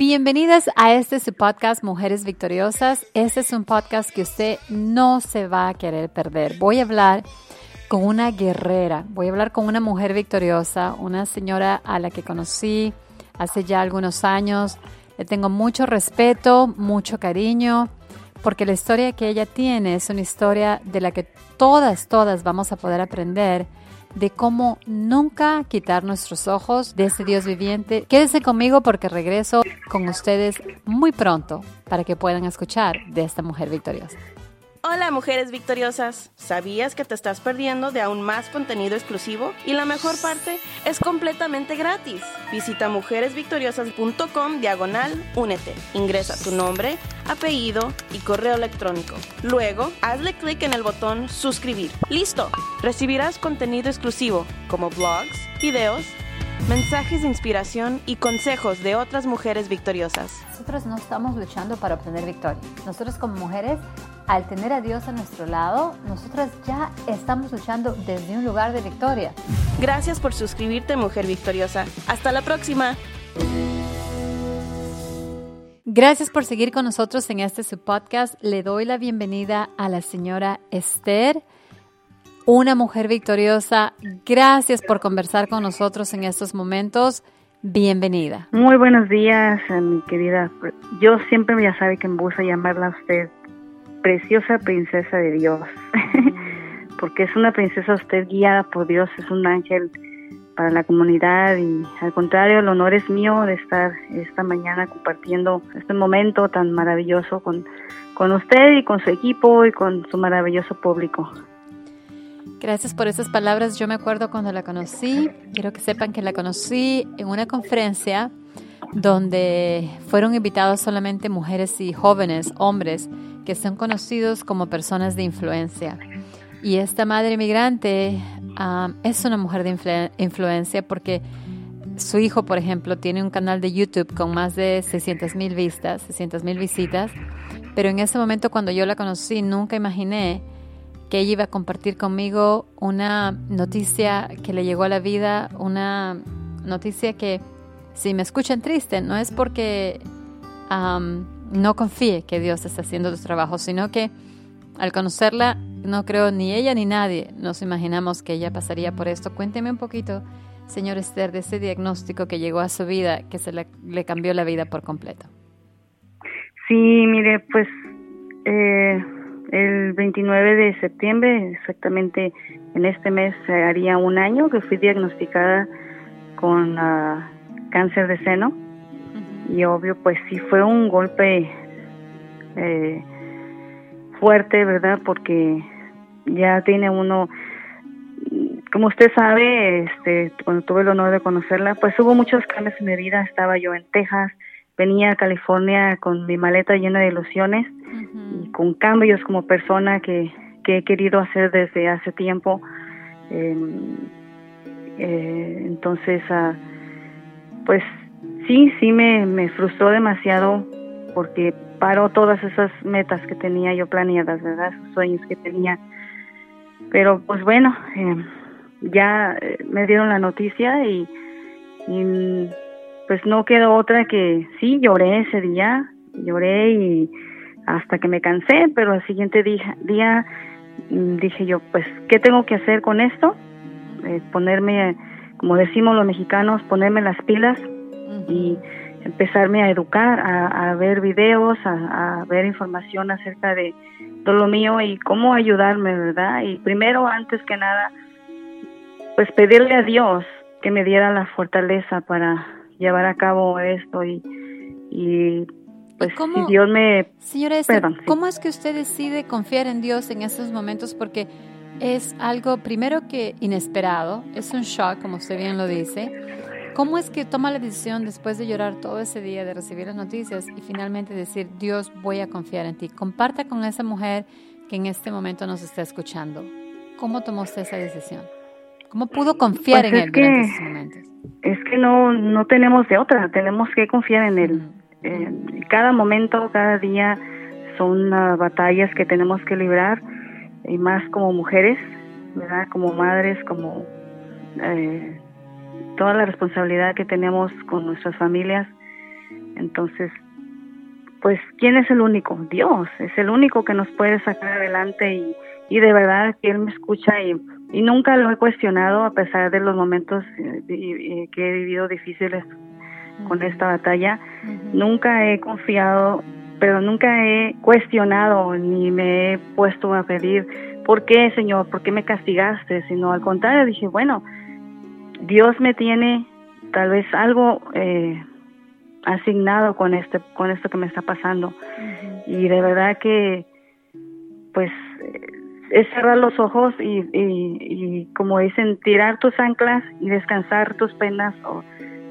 Bienvenidas a este su podcast Mujeres Victoriosas. Este es un podcast que usted no se va a querer perder. Voy a hablar con una guerrera, voy a hablar con una mujer victoriosa, una señora a la que conocí hace ya algunos años. Le tengo mucho respeto, mucho cariño, porque la historia que ella tiene es una historia de la que todas, todas vamos a poder aprender de cómo nunca quitar nuestros ojos de ese Dios viviente. Quédense conmigo porque regreso con ustedes muy pronto para que puedan escuchar de esta mujer victoriosa. Hola mujeres victoriosas, ¿sabías que te estás perdiendo de aún más contenido exclusivo? Y la mejor parte es completamente gratis. Visita mujeresvictoriosas.com diagonal únete. Ingresa tu nombre, apellido y correo electrónico. Luego, hazle clic en el botón suscribir. ¡Listo! Recibirás contenido exclusivo como blogs, videos, mensajes de inspiración y consejos de otras mujeres victoriosas. Nosotros no estamos luchando para obtener victoria. Nosotros como mujeres, al tener a Dios a nuestro lado, nosotras ya estamos luchando desde un lugar de victoria. Gracias por suscribirte, mujer victoriosa. Hasta la próxima. Gracias por seguir con nosotros en este su podcast. Le doy la bienvenida a la señora Esther una mujer victoriosa. Gracias por conversar con nosotros en estos momentos. Bienvenida. Muy buenos días, eh, mi querida. Yo siempre ya sabe que me gusta llamarla a usted preciosa princesa de Dios, porque es una princesa usted guiada por Dios, es un ángel para la comunidad y al contrario, el honor es mío de estar esta mañana compartiendo este momento tan maravilloso con, con usted y con su equipo y con su maravilloso público. Gracias por esas palabras. Yo me acuerdo cuando la conocí. Quiero que sepan que la conocí en una conferencia donde fueron invitados solamente mujeres y jóvenes, hombres, que son conocidos como personas de influencia. Y esta madre inmigrante um, es una mujer de influencia porque su hijo, por ejemplo, tiene un canal de YouTube con más de 600 mil vistas, 600 mil visitas. Pero en ese momento cuando yo la conocí, nunca imaginé que ella iba a compartir conmigo una noticia que le llegó a la vida, una noticia que si me escuchan triste, no es porque no confíe que Dios está haciendo su trabajo, sino que al conocerla, no creo ni ella ni nadie nos imaginamos que ella pasaría por esto. Cuénteme un poquito, señor Esther, de ese diagnóstico que llegó a su vida, que se le, le cambió la vida por completo. Sí, mire, pues eh, el 29 de septiembre, exactamente en este mes, haría un año que fui diagnosticada con ah, cáncer de seno. Y obvio, pues sí fue un golpe eh, fuerte, ¿verdad? Porque ya tiene uno, como usted sabe, este, cuando tuve el honor de conocerla, pues hubo muchos cambios en mi vida. Estaba yo en Texas, venía a California con mi maleta llena de ilusiones con cambios como persona que, que he querido hacer desde hace tiempo. Em, eh, entonces, uh, pues sí, sí me, me frustró demasiado porque paró todas esas metas que tenía yo planeadas, ¿verdad? Esos sueños que tenía. Pero pues bueno, eh, ya eh, me dieron la noticia y, y pues no quedó otra que sí, lloré ese día, lloré y hasta que me cansé, pero al siguiente día, día mm, dije yo, pues, ¿qué tengo que hacer con esto? Eh, ponerme, como decimos los mexicanos, ponerme las pilas y empezarme a educar, a, ver videos, a, ver información acerca de todo lo mío y cómo ayudarme, ¿verdad? Y primero, antes que nada, pues pedirle a Dios que me diera la fortaleza para llevar a cabo esto y, y pues si Dios me... Señora ¿cómo es que usted decide confiar en Dios en esos momentos? Porque es algo, primero que inesperado, es un shock, como usted bien lo dice. ¿Cómo es que toma la decisión después de llorar todo ese día, de recibir las noticias y finalmente decir, Dios, voy a confiar en ti? Comparta con esa mujer que en este momento nos está escuchando. ¿Cómo tomó usted esa decisión? ¿Cómo pudo confiar pues en él durante esos momentos? Es que no, no tenemos de otra, tenemos que confiar en él. Eh, cada momento, cada día son uh, batallas que tenemos que librar y más como mujeres, ¿verdad? Como madres, como eh, toda la responsabilidad que tenemos con nuestras familias. Entonces, pues, ¿quién es el único? Dios, es el único que nos puede sacar adelante y, y de verdad que Él me escucha y, y nunca lo he cuestionado a pesar de los momentos eh, que he vivido difíciles con esta batalla. Nunca he confiado, pero nunca he cuestionado ni me he puesto a pedir, ¿por qué, Señor? ¿Por qué me castigaste? Sino al contrario, dije, bueno, Dios me tiene tal vez algo eh, asignado con este con esto que me está pasando y de verdad que pues es cerrar los ojos y, y, como dicen tirar tus anclas y descansar tus penas o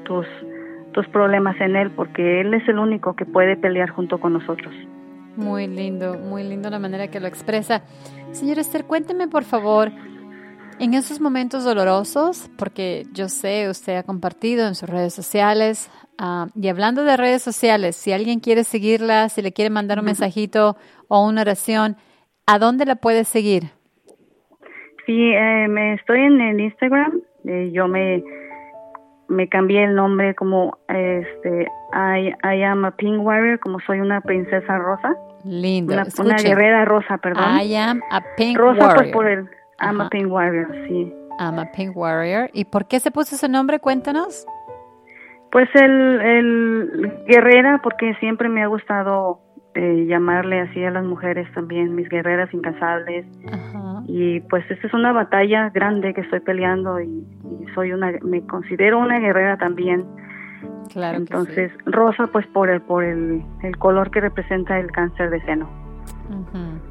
tus tus problemas en él porque él es el único que puede pelear junto con nosotros. Muy lindo muy lindo la manera que lo expresa. Señor Esther cuénteme por favor en esos momentos dolorosos, porque yo sé, usted ha compartido en sus redes sociales, uh, y hablando de redes sociales, si alguien quiere seguirla, si le quiere mandar un mensajito o una oración, ¿a dónde la puede seguir? Sí, eh, me estoy en el Instagram, eh, yo me me cambié el nombre como este I, I am a pink warrior, como soy una princesa rosa. Lindo. Una, una guerrera rosa, perdón. I am a pink rosa, warrior. Pues, por el I'm a Pink Warrior, sí. I'm a Pink Warrior. ¿Y por qué se puso ese nombre? Cuéntanos. Pues el, el guerrera, porque siempre me ha gustado eh, llamarle así a las mujeres también, mis guerreras incansables. Ajá. Y pues esta es una batalla grande que estoy peleando y, y, soy una, me considero una guerrera también. Claro. Entonces, sí. rosa pues por el, por el, el color que representa el cáncer de seno. Ajá.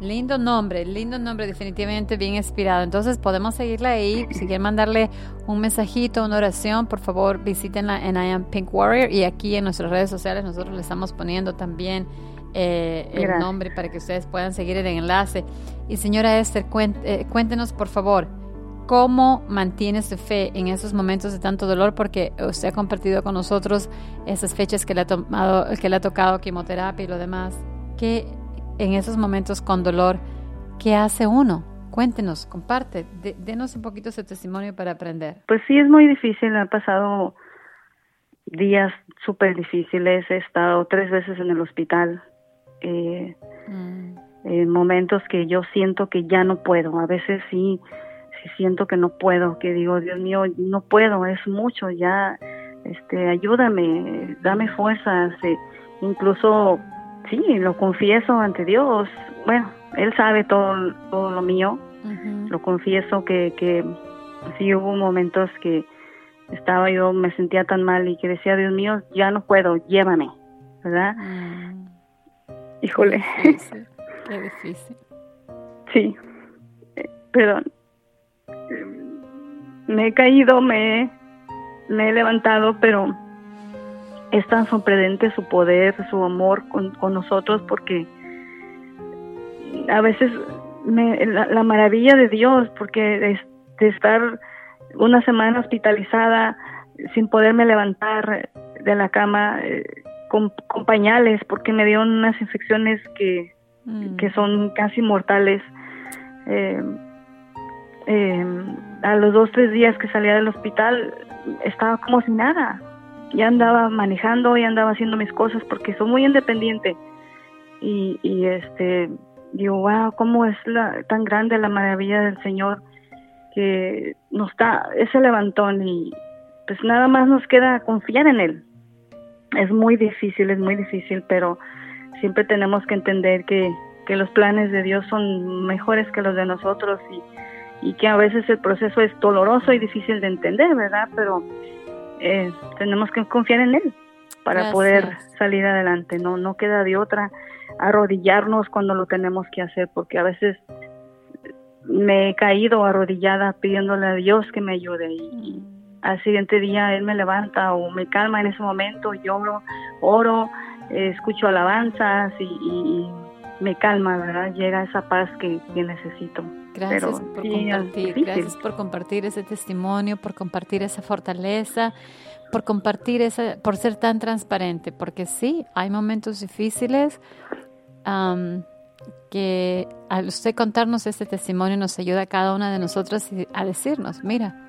Lindo nombre, lindo nombre, definitivamente bien inspirado. Entonces podemos seguirla ahí. Si quieren mandarle un mensajito, una oración, por favor visítenla en I Am Pink Warrior. Y aquí en nuestras redes sociales nosotros le estamos poniendo también eh, el nombre para que ustedes puedan seguir el enlace. Y señora Esther, cuéntenos por favor, ¿cómo mantiene su fe en esos momentos de tanto dolor? Porque usted ha compartido con nosotros esas fechas que le ha, tomado, que le ha tocado quimioterapia y lo demás. ¿Qué en esos momentos con dolor, ¿qué hace uno? Cuéntenos, comparte, de, denos un poquito ese testimonio para aprender. Pues sí, es muy difícil, han pasado días súper difíciles, he estado tres veces en el hospital, eh, mm. en momentos que yo siento que ya no puedo, a veces sí, sí siento que no puedo, que digo, Dios mío, no puedo, es mucho, ya, este, ayúdame, dame fuerzas, eh, incluso sí, lo confieso ante Dios. Bueno, Él sabe todo, todo lo mío. Uh -huh. Lo confieso que, que sí hubo momentos que estaba yo, me sentía tan mal y que decía, Dios mío, ya no puedo, llévame, ¿verdad? Mm. Híjole. Qué difícil. Qué difícil. Sí, pero me he caído, me, me he levantado, pero es tan sorprendente su poder, su amor con, con nosotros, porque a veces me, la, la, maravilla de Dios, porque de, de, estar una semana hospitalizada sin poderme levantar de la cama eh, con, con, pañales, porque me dieron unas infecciones que, mm. que son casi mortales. Eh, eh, a los dos, tres días que salía del hospital, estaba como sin nada ya andaba manejando, ya andaba haciendo mis cosas porque soy muy independiente. Y, este, digo, wow, cómo es la, tan grande la maravilla del Señor que nos da ese levantón y pues nada más nos queda confiar en Él. Es muy difícil, es muy difícil, pero siempre tenemos que entender que, que los planes de Dios son mejores que los de nosotros y, y que a veces el proceso es doloroso y difícil de entender, ¿verdad? Pero eh, tenemos que confiar en Él para Gracias. poder salir adelante. No, no queda de otra arrodillarnos cuando lo tenemos que hacer, porque a veces me he caído arrodillada pidiéndole a Dios que me ayude y, al siguiente día Él me levanta o me calma en ese momento, lloro, oro, eh, escucho alabanzas y, y, me calma, ¿verdad? Llega esa paz que, que necesito. Gracias Pero, por compartir, gracias por compartir ese testimonio, por compartir esa fortaleza, por compartir esa, por ser tan transparente, porque sí, hay momentos difíciles um, que al usted contarnos este testimonio nos ayuda a cada una de nosotras a decirnos, mira,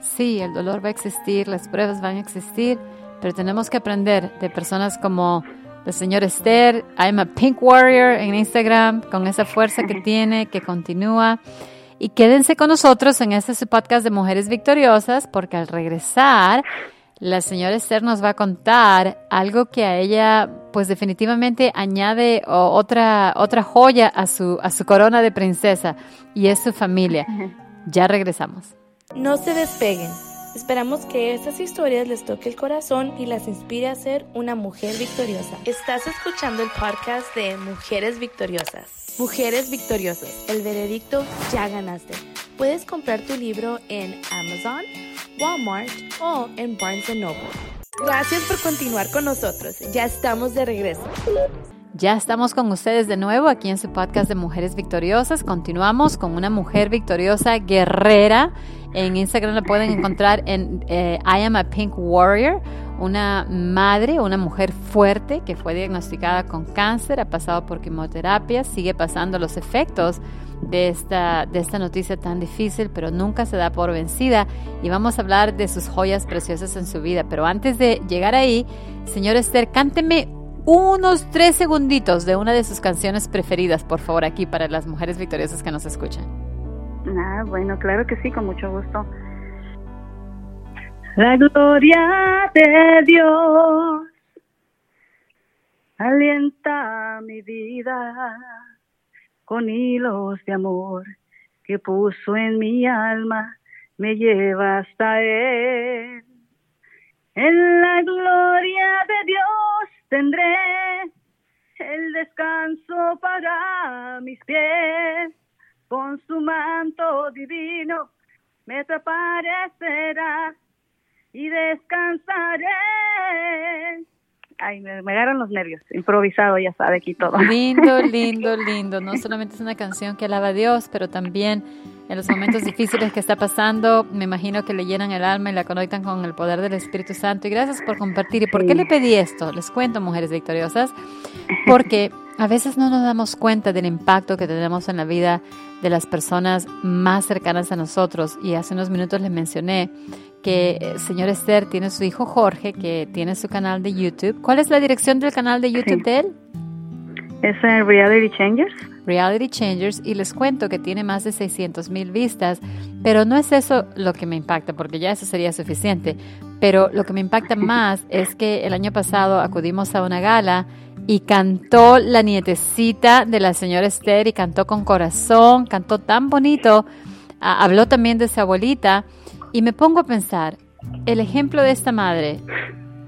sí, el dolor va a existir, las pruebas van a existir, pero tenemos que aprender de personas como el señor Esther, I'm a Pink Warrior en Instagram, con esa fuerza que tiene, que continúa. Y quédense con nosotros en este podcast de Mujeres Victoriosas, porque al regresar, la señora Esther nos va a contar algo que a ella, pues definitivamente añade otra, otra joya a su, a su corona de princesa, y es su familia. Ya regresamos. No se despeguen. Esperamos que estas historias les toque el corazón y las inspire a ser una mujer victoriosa. Estás escuchando el podcast de Mujeres Victoriosas. Mujeres Victoriosas, el veredicto ya ganaste. Puedes comprar tu libro en Amazon, Walmart o en Barnes Noble. Gracias por continuar con nosotros. Ya estamos de regreso. Ya estamos con ustedes de nuevo aquí en su podcast de Mujeres Victoriosas. Continuamos con una mujer victoriosa guerrera. En Instagram la pueden encontrar en eh, I am a Pink Warrior, una madre, una mujer fuerte que fue diagnosticada con cáncer, ha pasado por quimioterapia, sigue pasando los efectos de esta, de esta noticia tan difícil, pero nunca se da por vencida. Y vamos a hablar de sus joyas preciosas en su vida. Pero antes de llegar ahí, señor Esther, cánteme unos tres segunditos de una de sus canciones preferidas, por favor, aquí para las mujeres victoriosas que nos escuchan. Ah, bueno, claro que sí, con mucho gusto. La gloria de Dios alienta mi vida con hilos de amor que puso en mi alma, me lleva hasta Él. En la gloria de Dios tendré el descanso para mis pies. Con su manto divino me aparecerá y descansaré. Ay, me, me, agarran los nervios. Improvisado, ya sabe aquí todo. Lindo, lindo, lindo. No solamente es una canción que alaba a Dios, pero también en los momentos difíciles que está pasando, me imagino que le llenan el alma y la conectan con el poder del Espíritu Santo. Y gracias por compartir. ¿Y por qué le pedí esto? Les cuento, mujeres victoriosas, porque a veces no nos damos cuenta del impacto que tenemos en la vida de las personas más cercanas a nosotros. Y hace unos minutos les mencioné que el señor Esther tiene su hijo Jorge, que tiene su canal de YouTube. ¿Cuál es la dirección del canal de YouTube de él? Es Reality Changers. Reality Changers y les cuento que tiene más de 600 mil vistas, pero no es eso lo que me impacta, porque ya eso sería suficiente. Pero lo que me impacta más es que el año pasado acudimos a una gala y cantó la nietecita de la señora Esther y cantó con corazón, cantó tan bonito, habló también de su abuelita y me pongo a pensar, el ejemplo de esta madre,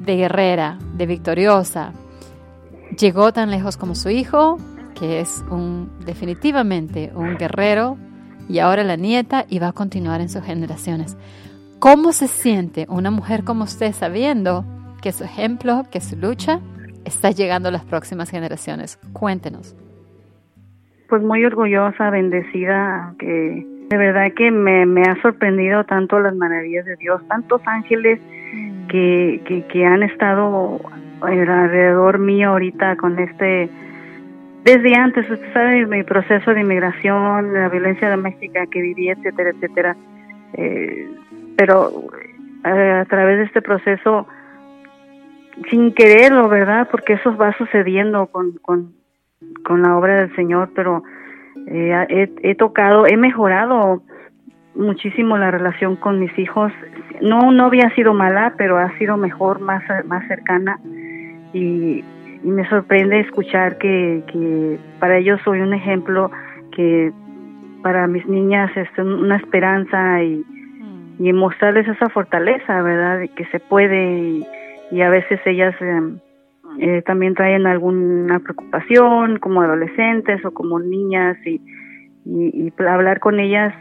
de guerrera, de victoriosa, llegó tan lejos como su hijo, que es un definitivamente un guerrero, y ahora la nieta y va a continuar en sus generaciones. ¿Cómo se siente una mujer como usted sabiendo que su ejemplo, que su lucha está llegando a las próximas generaciones? Cuéntenos. Pues muy orgullosa, bendecida, que de verdad que me, me ha sorprendido tanto las maravillas de Dios, tantos ángeles que, que, han estado alrededor mío ahorita con este desde antes, usted sabe, mi proceso de inmigración, la violencia doméstica que viví, etcétera, etcétera. Eh, pero eh, a través de este proceso, sin quererlo, ¿verdad? Porque eso va sucediendo con, con, con la obra del Señor, pero eh, he, he, tocado, he mejorado muchísimo la relación con mis hijos. No, no había sido mala, pero ha sido mejor, más, más cercana. Y, y me sorprende escuchar que, que para ellos soy un ejemplo que para mis niñas es una esperanza y. y mostrarles esa fortaleza, ¿verdad? De que se puede y, a veces ellas em, eh, también traen alguna preocupación como adolescentes o como niñas y, y, y hablar con ellas,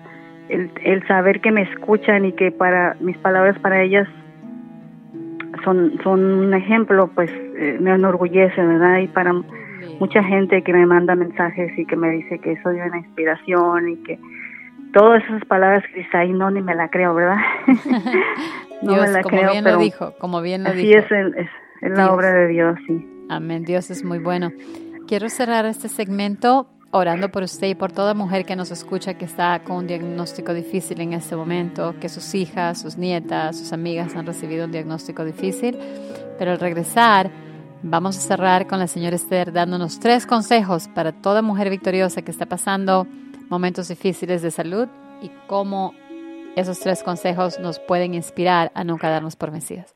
el, el saber que me escuchan y que para mis palabras para ellas son, son un ejemplo, pues eh, me enorgullece, ¿verdad? Y para mucha gente que me manda mensajes y que me dice que soy una inspiración y que todas esas palabras que dice ahí no ni me la creo, ¿verdad? no Dios, me la como bien lo dijo, como bien lo así dijo. es, es, es la obra de Dios, sí. Amén, Dios es muy bueno. Quiero cerrar este segmento orando por usted y por toda mujer que nos escucha que está con un diagnóstico difícil en este momento, que sus hijas, sus nietas, sus amigas han recibido un diagnóstico difícil. Pero al regresar, vamos a cerrar con la señora Esther dándonos tres consejos para toda mujer victoriosa que está pasando momentos difíciles de salud y cómo esos tres consejos nos pueden inspirar a nunca darnos por vencidas.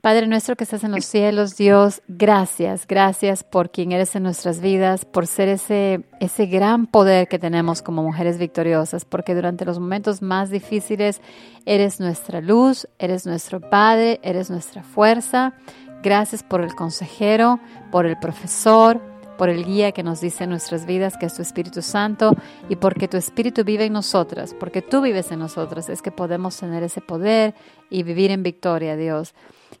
Padre nuestro que estás en los cielos, Dios, gracias, gracias por quien eres en nuestras vidas, por ser ese, ese gran poder que tenemos como mujeres victoriosas, porque durante los momentos más difíciles eres nuestra luz, eres nuestro Padre, eres nuestra fuerza. Gracias por el consejero, por el profesor, por el guía que nos dice en nuestras vidas, que es tu Espíritu Santo, y porque tu Espíritu vive en nosotras, porque tú vives en nosotras, es que podemos tener ese poder y vivir en victoria, Dios.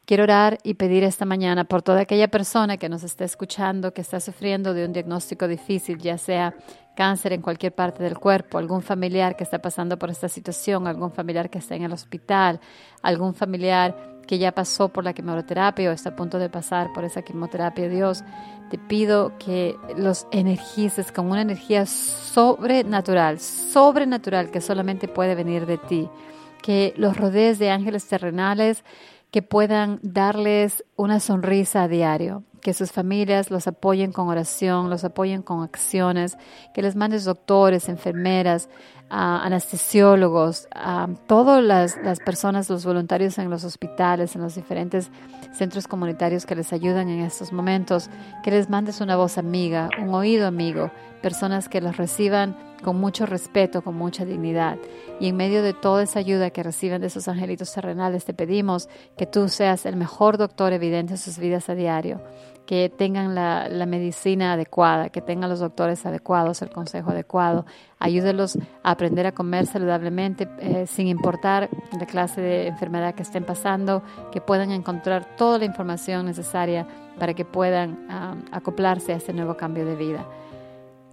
Quiero orar y pedir esta mañana por toda aquella persona que nos está escuchando, que está sufriendo de un diagnóstico difícil, ya sea cáncer en cualquier parte del cuerpo, algún familiar que está pasando por esta situación, algún familiar que está en el hospital, algún familiar que ya pasó por la quimioterapia o está a punto de pasar por esa quimioterapia, Dios, te pido que los energices con una energía sobrenatural, sobrenatural que solamente puede venir de ti, que los rodees de ángeles terrenales que puedan darles una sonrisa a diario, que sus familias los apoyen con oración, los apoyen con acciones, que les mandes doctores, enfermeras, anestesiólogos, a todas las, las, personas, los voluntarios en los hospitales, en los diferentes centros comunitarios que les ayudan en estos momentos, que les mandes una voz amiga, un oído amigo, personas que los reciban con mucho respeto, con mucha dignidad. Y en medio de toda esa ayuda que reciben de esos angelitos terrenales, te pedimos que tú seas el mejor doctor evidente en sus vidas a diario, que tengan la, medicina adecuada, que tengan los doctores adecuados, el consejo adecuado. Ayúdelos a aprender a comer saludablemente eh, sin importar la clase de enfermedad que estén pasando, que puedan encontrar toda la información necesaria para que puedan ah, acoplarse a este nuevo cambio de vida.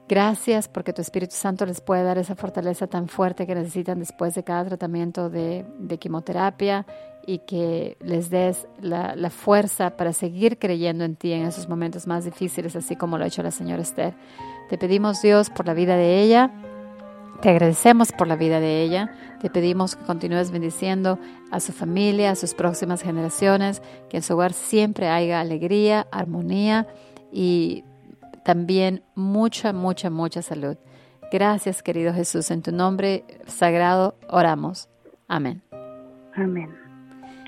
Gracias porque tu Espíritu Santo les puede dar esa fortaleza tan fuerte que necesitan después de cada tratamiento de, quimioterapia y que les des la, fuerza para seguir creyendo en ti en esos momentos más difíciles, así como lo ha hecho la señora Esther. Te pedimos Dios por la vida de ella, te agradecemos por la vida de ella, te pedimos que continúes bendiciendo a su familia, a sus próximas generaciones, que en su hogar siempre haya alegría, armonía y también mucha, mucha, mucha salud. Gracias, querido Jesús. En tu nombre sagrado oramos. Amén. Amén.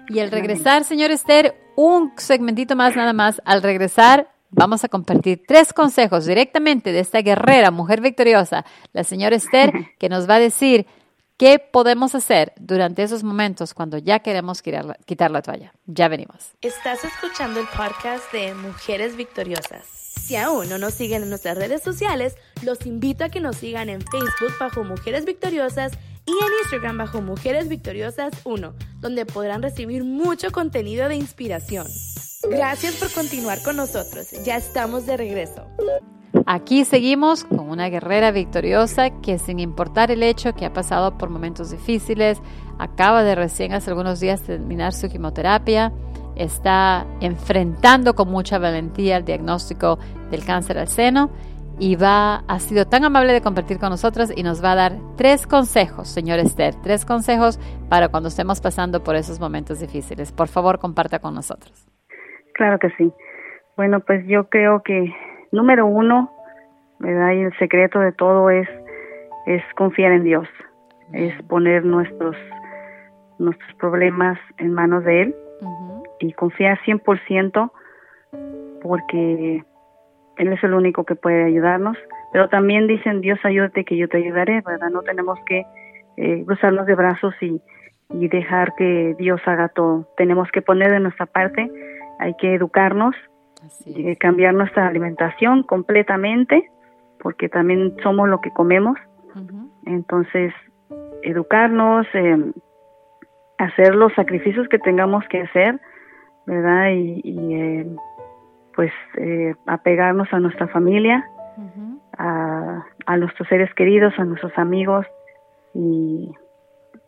Y al regresar, señor Esther, un segmentito más nada más. Al regresar, vamos a compartir tres consejos directamente de esta guerrera, mujer victoriosa, la señora Esther, que nos va a decir qué podemos hacer durante esos momentos cuando ya queremos quitar la, quitar la toalla. Ya venimos. Estás escuchando el podcast de Mujeres Victoriosas. Si aún no nos siguen en nuestras redes sociales, los invito a que nos sigan en Facebook bajo Mujeres Victoriosas y en Instagram bajo Mujeres Victoriosas 1, donde podrán recibir mucho contenido de inspiración. Gracias por continuar con nosotros. Ya estamos de regreso. Aquí seguimos con una guerrera victoriosa que sin importar el hecho que ha pasado por momentos difíciles, acaba de recién hace algunos días terminar su quimioterapia, está enfrentando con mucha valentía el diagnóstico del cáncer al seno y va, ha sido tan amable de compartir con nosotros y nos va a dar tres consejos, señor Esther, tres consejos para cuando estemos pasando por esos momentos difíciles. Por favor, comparta con nosotros. Claro que sí. Bueno, pues yo creo que número uno, ¿verdad? Y el secreto de todo es, es confiar en Dios, es poner nuestros, nuestros problemas en manos de Él y confiar 100% porque Él es el único que puede ayudarnos. Pero también dicen, Dios ayúdate que yo te ayudaré, ¿verdad? No tenemos que eh, cruzarnos de brazos y, y dejar que Dios haga todo. Tenemos que poner de nuestra parte, hay que educarnos, eh, cambiar nuestra alimentación completamente, porque también somos lo que comemos. Entonces, educarnos, eh, hacer los sacrificios que tengamos que hacer, ¿verdad? Y, eh, pues eh, apegarnos a nuestra familia, a, a, nuestros seres queridos, a nuestros amigos y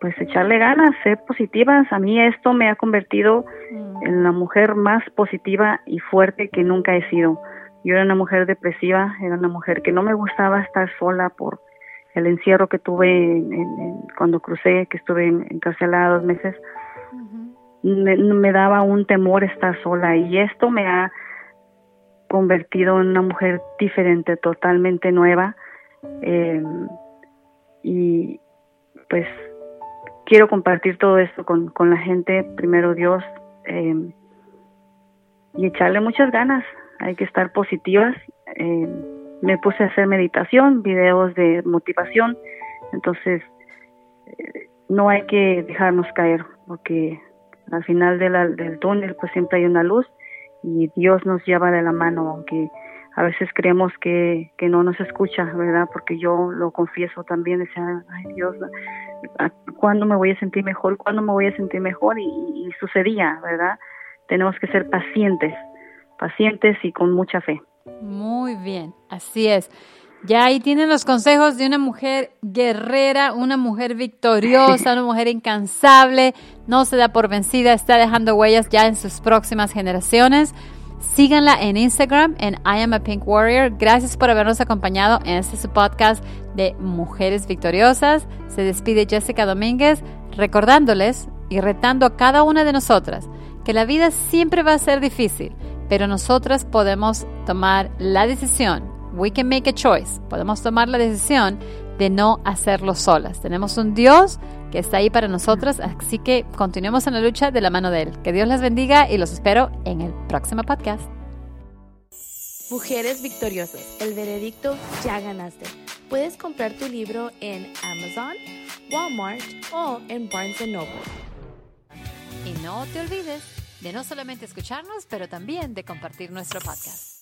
pues echarle ganas, ser positivas. A mí esto me ha convertido mm. en la mujer más positiva y fuerte que nunca he sido. Yo era una mujer depresiva, era una mujer que no me gustaba estar sola por el encierro que tuve cuando crucé, que estuve encarcelada dos meses me, daba un temor estar sola y esto me ha convertido en una mujer diferente, totalmente nueva. Eh, y pues quiero compartir todo esto con, con la gente, primero Dios, eh, y echarle muchas ganas. Hay que estar positivas. Eh, me puse a hacer meditación, videos de motivación, entonces no hay que dejarnos caer, porque al final de del túnel pues siempre hay una luz y Dios nos lleva de la mano, aunque a veces creemos que, que no nos escucha, ¿verdad? Porque yo lo confieso también, decía, ay Dios, ¿cuándo me voy a sentir mejor? ¿Cuándo me voy a sentir mejor? Y, y sucedía, ¿verdad? Tenemos que ser pacientes, pacientes y con mucha fe. Muy bien, así es. Ya ahí tienen los consejos de una mujer guerrera, una mujer victoriosa, una mujer incansable, no se da por vencida, está dejando huellas ya en sus próximas generaciones. Síganla en Instagram en I am a Pink Warrior. Gracias por habernos acompañado en este podcast de Mujeres Victoriosas. Se despide Jessica Domínguez recordándoles y retando a cada una de nosotras que la vida siempre va a ser difícil, pero nosotras podemos tomar la decisión we can make a choice. Podemos tomar la decisión de no hacerlo solas. Tenemos un Dios que está ahí para nosotros, así que continuemos en la lucha de la mano de Él. Que Dios les bendiga y los espero en el próximo podcast. Mujeres Victoriosas, el veredicto ya ganaste. Puedes comprar tu libro en Amazon, Walmart o en Barnes Noble. Y no te olvides de no solamente escucharnos, pero también de compartir nuestro podcast.